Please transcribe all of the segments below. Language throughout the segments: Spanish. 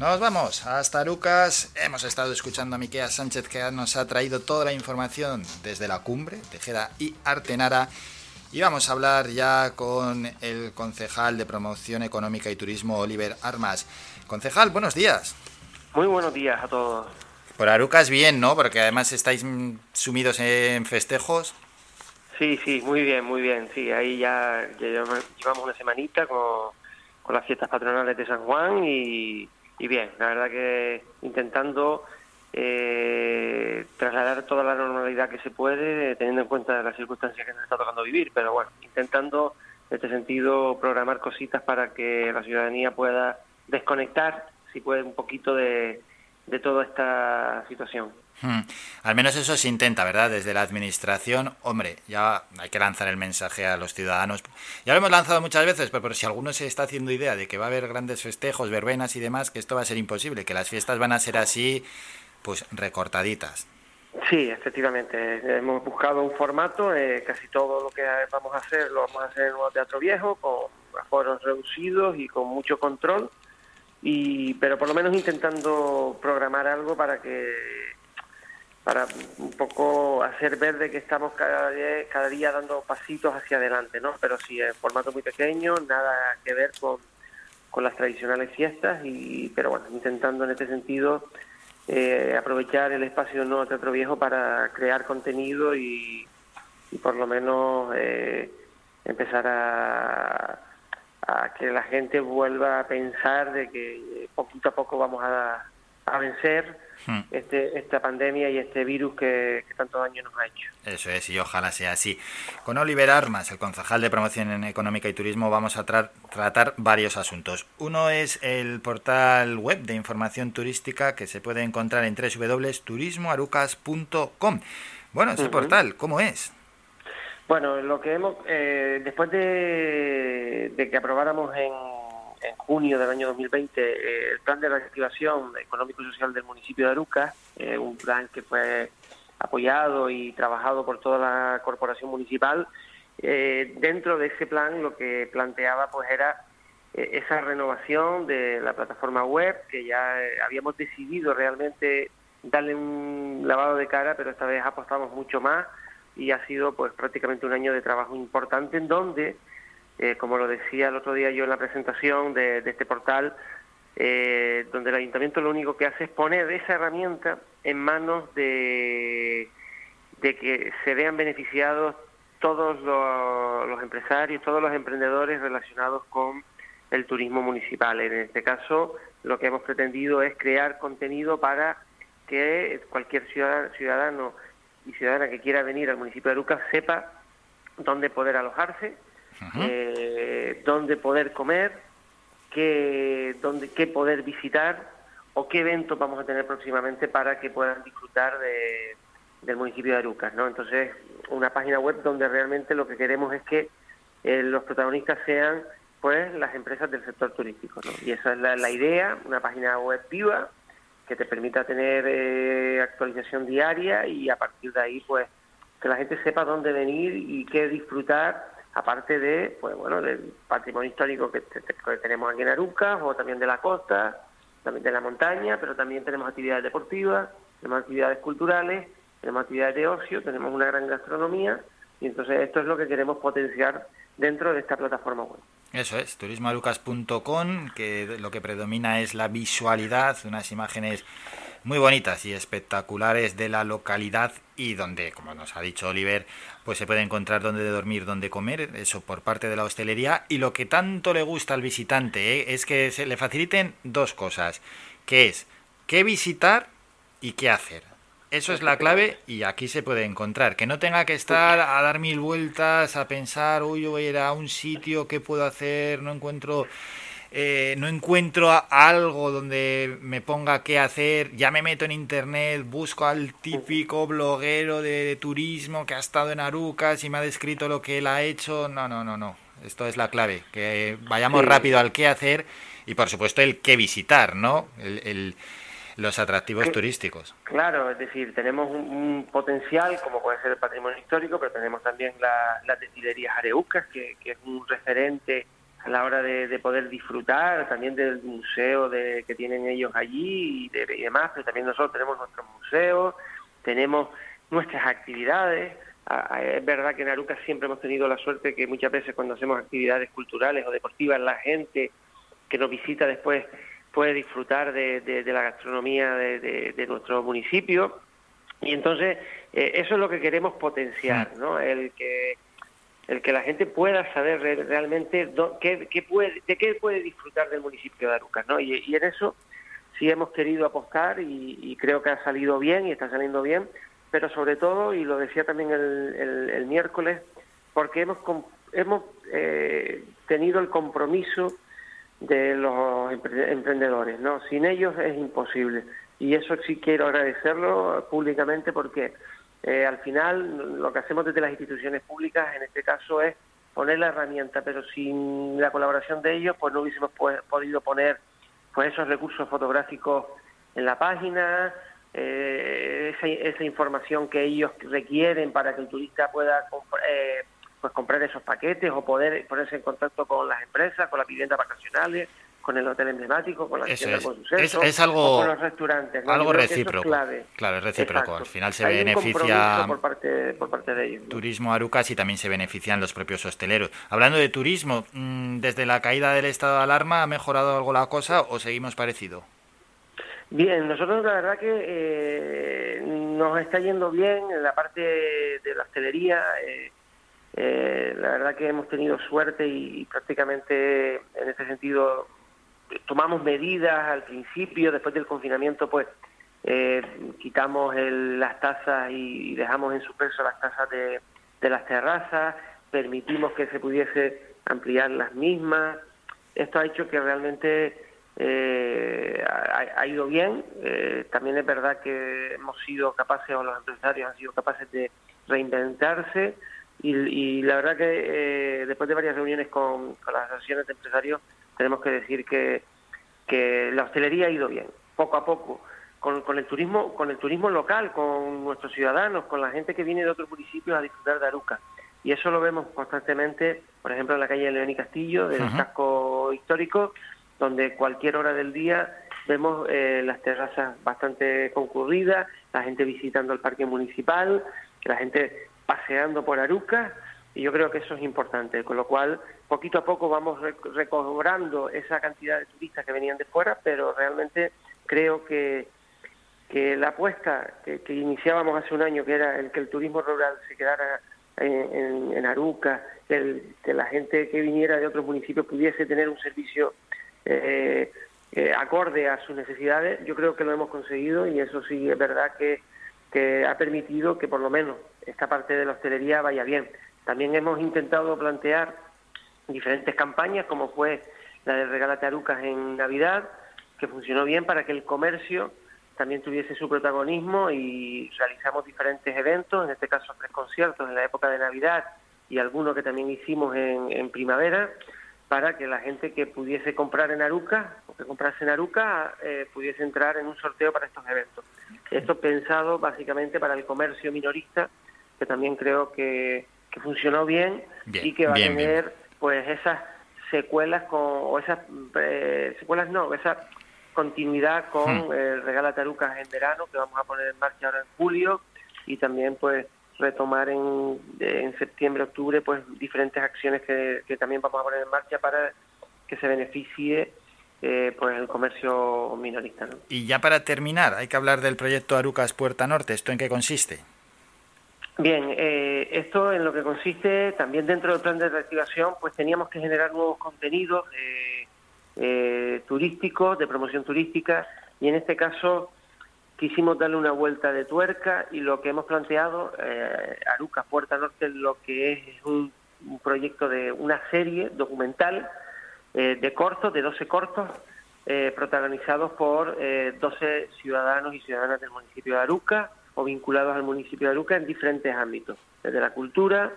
Nos vamos hasta Arucas. Hemos estado escuchando a Miquea Sánchez que nos ha traído toda la información desde la cumbre, Tejeda y Artenara. Y vamos a hablar ya con el concejal de Promoción Económica y Turismo, Oliver Armas. Concejal, buenos días. Muy buenos días a todos. Por Arucas bien, ¿no? Porque además estáis sumidos en festejos. Sí, sí, muy bien, muy bien. Sí, ahí ya, llevamos una semanita con, con las fiestas patronales de San Juan y y bien, la verdad que intentando eh, trasladar toda la normalidad que se puede, teniendo en cuenta las circunstancias que nos está tocando vivir, pero bueno, intentando en este sentido programar cositas para que la ciudadanía pueda desconectar, si puede, un poquito de, de toda esta situación. Hmm. Al menos eso se intenta, ¿verdad? Desde la administración, hombre, ya hay que lanzar el mensaje a los ciudadanos. Ya lo hemos lanzado muchas veces, pero, si alguno se está haciendo idea de que va a haber grandes festejos, verbenas y demás, que esto va a ser imposible, que las fiestas van a ser así, pues recortaditas. Sí, efectivamente. Hemos buscado un formato, eh, casi todo lo que vamos a hacer lo vamos a hacer en un teatro viejo, con aforos reducidos y con mucho control, y pero por lo menos intentando programar algo para que para un poco hacer ver de que estamos cada día, cada día dando pasitos hacia adelante, ¿no? Pero sí, en formato muy pequeño, nada que ver con, con las tradicionales fiestas, y pero bueno, intentando en este sentido eh, aprovechar el espacio Nuevo Teatro Viejo para crear contenido y, y por lo menos eh, empezar a, a que la gente vuelva a pensar de que poquito a poco vamos a, a vencer Hmm. este, esta pandemia y este virus que, tanto daño nos ha hecho. Eso es, y ojalá sea así. Con Oliver Armas, el concejal de Promoción Económica y Turismo, vamos a tratar varios asuntos. Uno es el portal web de información turística que se puede encontrar en www.turismoarucas.com. Bueno, ese portal, ¿cómo es? Bueno, lo que hemos, eh, después de que aprobáramos en junio del año 2020 eh, el plan de reactivación económico y social del municipio de Aruca, eh, un plan que fue apoyado y trabajado por toda la corporación municipal. Eh, dentro de ese plan lo que planteaba pues era esa renovación de la plataforma web, que ya habíamos decidido realmente darle un lavado de cara, pero esta vez apostamos mucho más y ha sido pues prácticamente un año de trabajo importante en donde eh, como lo decía el otro día yo en la presentación de, este portal, eh, donde el ayuntamiento lo único que hace es poner esa herramienta en manos de, de que se vean beneficiados todos los, empresarios, todos los emprendedores relacionados con el turismo municipal. En este caso, lo que hemos pretendido es crear contenido para que cualquier ciudadano y ciudadana que quiera venir al municipio de Lucas sepa dónde poder alojarse, eh, dónde poder comer, qué, dónde, qué poder visitar o qué eventos vamos a tener próximamente para que puedan disfrutar de, del municipio de Arucas. ¿no? Entonces, una página web donde realmente lo que queremos es que eh, los protagonistas sean pues las empresas del sector turístico. ¿no? Y esa es la, idea, una página web viva que te permita tener eh, actualización diaria y a partir de ahí pues que la gente sepa dónde venir y qué disfrutar aparte de, pues bueno, del patrimonio histórico que, tenemos aquí en Arucas o también de la costa, también de la montaña, pero también tenemos actividades deportivas, tenemos actividades culturales, tenemos actividades de ocio, tenemos una gran gastronomía y entonces esto es lo que queremos potenciar dentro de esta plataforma web. Eso es, turismoarucas.com, que lo que predomina es la visualidad, unas imágenes muy bonitas y espectaculares de la localidad y donde, como nos ha dicho Oliver, pues se puede encontrar donde dormir, donde comer, eso por parte de la hostelería. Y lo que tanto le gusta al visitante ¿eh? es que se le faciliten dos cosas, que es qué visitar y qué hacer. Eso es la clave y aquí se puede encontrar. Que no tenga que estar a dar mil vueltas, a pensar, uy, yo voy a ir a un sitio, ¿qué puedo hacer? No encuentro eh, no encuentro algo donde me ponga qué hacer, ya me meto en internet, busco al típico bloguero de, turismo que ha estado en Arucas y me ha descrito lo que él ha hecho. No, no, no, no. Esto es la clave, que vayamos rápido al qué hacer y por supuesto el qué visitar, ¿no? El, los atractivos turísticos. Claro, es decir, tenemos un, potencial como puede ser el patrimonio histórico, pero tenemos también las destilerías areucas, que, que es un referente a la hora de, poder disfrutar también del museo de, que tienen ellos allí y, demás, pero también nosotros tenemos nuestros museos, tenemos nuestras actividades. Es verdad que en Aruca siempre hemos tenido la suerte que muchas veces cuando hacemos actividades culturales o deportivas, la gente que nos visita después puede disfrutar de, la gastronomía de, nuestro municipio. Y entonces eh, eso es lo que queremos potenciar, ¿no? El que el que la gente pueda saber realmente qué, puede, de qué puede disfrutar del municipio de Arucas, ¿no? Y, en eso sí hemos querido apostar y, creo que ha salido bien y está saliendo bien, pero sobre todo, y lo decía también el, miércoles, porque hemos, hemos eh, tenido el compromiso de los emprendedores, ¿no? Sin ellos es imposible. Y eso sí quiero agradecerlo públicamente porque eh, al final lo que hacemos desde las instituciones públicas en este caso es poner la herramienta, pero sin la colaboración de ellos pues no hubiésemos podido poner pues esos recursos fotográficos en la página, eh, esa, información que ellos requieren para que el turista pueda eh, pues comprar esos paquetes o poder ponerse en contacto con las empresas, con las viviendas vacacionales, con el hotel emblemático, con la es, es, algo, con los restaurantes. Algo recíproco. claro, es recíproco. Al final se beneficia por parte, por parte de ellos. Turismo Arucas y también se benefician los propios hosteleros. Hablando de turismo, mm, desde la caída del estado de alarma, ¿ha mejorado algo la cosa o seguimos parecido? Bien, nosotros la verdad que eh, nos está yendo bien en la parte de la hostelería. Eh, eh, la verdad que hemos tenido suerte y prácticamente en ese sentido tomamos medidas al principio, después del confinamiento, pues eh, quitamos las tasas y, dejamos en suspenso las tasas de, las terrazas, permitimos que se pudiese ampliar las mismas. Esto ha hecho que realmente eh, ha, ido bien. Eh, también es verdad que hemos sido capaces, o los empresarios han sido capaces de reinventarse. Y, la verdad que después de varias reuniones con, con las asociaciones de empresarios, tenemos que decir que, que la hostelería ha ido bien, poco a poco, con, con, el turismo, con el turismo local, con nuestros ciudadanos, con la gente que viene de otros municipios a disfrutar de Aruca. Y eso lo vemos constantemente, por ejemplo, en la calle León y Castillo, del casco histórico, donde cualquier hora del día vemos eh, las terrazas bastante concurridas, la gente visitando el parque municipal, la gente paseando por Aruca, y yo creo que eso es importante, con lo cual poquito a poco vamos recobrando esa cantidad de turistas que venían de fuera, pero realmente creo que, que la apuesta que, iniciábamos hace un año, que era el que el turismo rural se quedara en, en, Aruca, que, la gente que viniera de otros municipios pudiese tener un servicio eh, eh, acorde a sus necesidades, yo creo que lo hemos conseguido y eso sí es verdad que, que ha permitido que por lo menos esta parte de la hostelería vaya bien. También hemos intentado plantear diferentes campañas, como fue la de Regálate Arucas en Navidad, que funcionó bien para que el comercio también tuviese su protagonismo y realizamos diferentes eventos, en este caso tres conciertos en la época de Navidad y algunos que también hicimos en, primavera, para que la gente que pudiese comprar en Aruca o que comprase en Aruca eh, pudiese entrar en un sorteo para estos eventos. Esto pensado básicamente para el comercio minorista, que también creo que que funcionó bien, y que va a tener pues esas secuelas con, o esas eh, secuelas no, esa continuidad con hmm. el regalo Tarucas en verano que vamos a poner en marcha ahora en julio y también pues retomar en, en septiembre, octubre pues diferentes acciones que, que también vamos a poner en marcha para que se beneficie eh, pues el comercio minorista. Y ya para terminar, hay que hablar del proyecto Arucas Puerta Norte. ¿Esto en qué consiste? Bien, eh, esto en lo que consiste, también dentro del plan de reactivación, pues teníamos que generar nuevos contenidos eh, eh, turísticos, de promoción turística, y en este caso quisimos darle una vuelta de tuerca y lo que hemos planteado, Aruca Puerta Norte, lo que es, un, proyecto de una serie documental de cortos, de 12 cortos, protagonizados por 12 ciudadanos y ciudadanas del municipio de Aruca, o vinculados al municipio de Aruca en diferentes ámbitos, desde la cultura,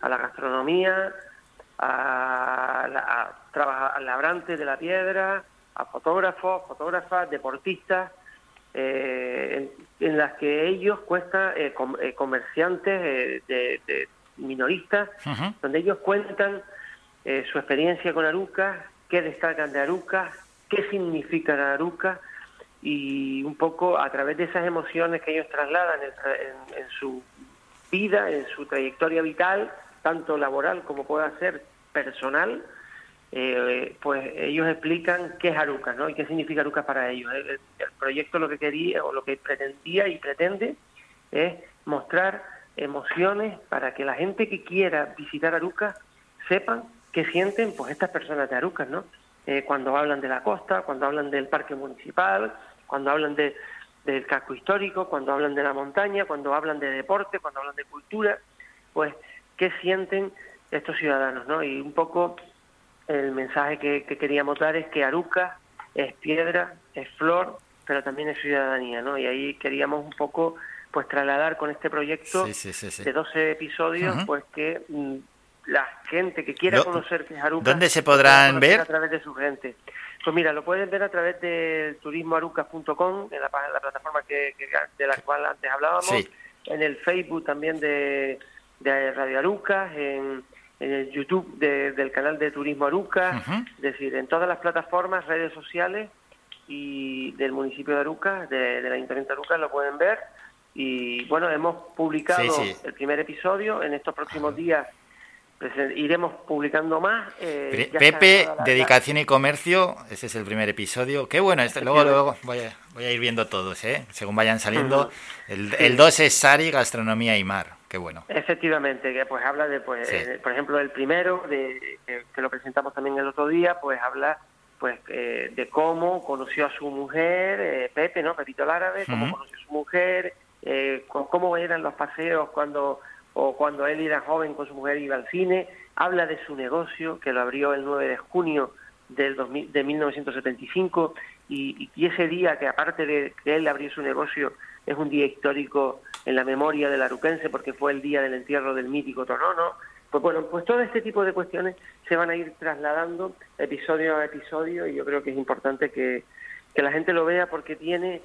a la gastronomía, a, la, labrantes de la piedra, a fotógrafos, fotógrafas, deportistas, eh, en, las que ellos cuestan, eh, eh, comerciantes de, minoristas, donde ellos cuentan eh, su experiencia con Aruca, qué destacan de Aruca, qué significa Aruca y un poco a través de esas emociones que ellos trasladan en, su vida, en su trayectoria vital, tanto laboral como pueda ser personal, eh, pues ellos explican qué es Aruca, ¿no? Y qué significa Aruca para ellos. El, proyecto lo que quería o lo que pretendía y pretende es mostrar emociones para que la gente que quiera visitar Aruca sepan qué sienten pues estas personas de Aruca, ¿no? Eh, cuando hablan de la costa, cuando hablan del parque municipal, cuando hablan de, del casco histórico, cuando hablan de la montaña, cuando hablan de deporte, cuando hablan de cultura, pues qué sienten estos ciudadanos, ¿no? Y un poco el mensaje que, queríamos dar es que Aruca es piedra, es flor, pero también es ciudadanía, ¿no? Y ahí queríamos un poco pues trasladar con este proyecto de 12 episodios, pues que mm, la gente que quiera conocer que es Aruca... ¿Dónde se podrán ver? A través de su gente. Pues mira, lo pueden ver a través de turismoarucas.com, en la, la plataforma que, de la cual antes hablábamos, en el Facebook también de, de Radio Arucas, en, el YouTube del canal de Turismo Arucas, es decir, en todas las plataformas, redes sociales y del municipio de Arucas, de, del Ayuntamiento de Arucas, lo pueden ver. Y bueno, hemos publicado el primer episodio, en estos próximos días iremos publicando más. Eh, Pepe, Dedicación y Comercio, ese es el primer episodio. Qué bueno, este, luego, luego voy a, voy a ir viendo todos, ¿eh? según vayan saliendo. El 2 es Sari, Gastronomía y Mar. Qué bueno. Efectivamente, que pues habla de, pues, eh, por ejemplo, el primero, de, que, lo presentamos también el otro día, pues habla pues eh, de cómo conoció a su mujer, Pepe, ¿no? Pepito el árabe, cómo conoció a su mujer, cómo eran los paseos cuando o cuando él era joven con su mujer iba al cine, habla de su negocio que lo abrió el 9 de junio del de 1975 y, y, ese día que aparte de que él abrió su negocio es un día histórico en la memoria del aruquense porque fue el día del entierro del mítico Tonono. Pues bueno, pues todo este tipo de cuestiones se van a ir trasladando episodio a episodio y yo creo que es importante que, que la gente lo vea porque tiene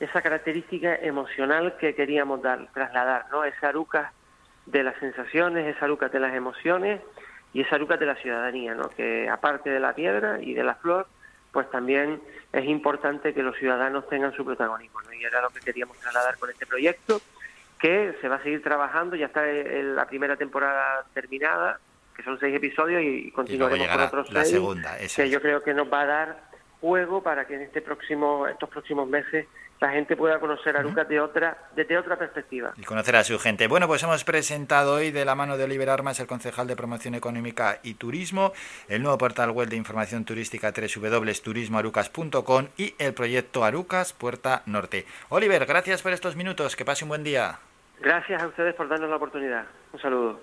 esa característica emocional que queríamos dar, trasladar, ¿no? Esa aruca de las sensaciones, esa aruca de las emociones y esa aruca de la ciudadanía, ¿no? que aparte de la piedra y de la flor, pues también es importante que los ciudadanos tengan su protagonismo. ¿no? Y era lo que queríamos trasladar con este proyecto, que se va a seguir trabajando, ya está la primera temporada terminada, que son seis episodios y continuaremos con otros la seis, segunda, que yo creo que nos va a dar juego para que en este próximo, estos próximos meses la gente pueda conocer a Aruca de otra, desde otra perspectiva. Y conocer a su gente. Bueno, pues hemos presentado hoy de la mano de Oliver Armas, el concejal de Promoción Económica y Turismo, el nuevo portal web de información turística www.turismoarucas.com y el proyecto Arucas Puerta Norte. Oliver, gracias por estos minutos, que pase un buen día. Gracias a ustedes por darnos la oportunidad. Un saludo.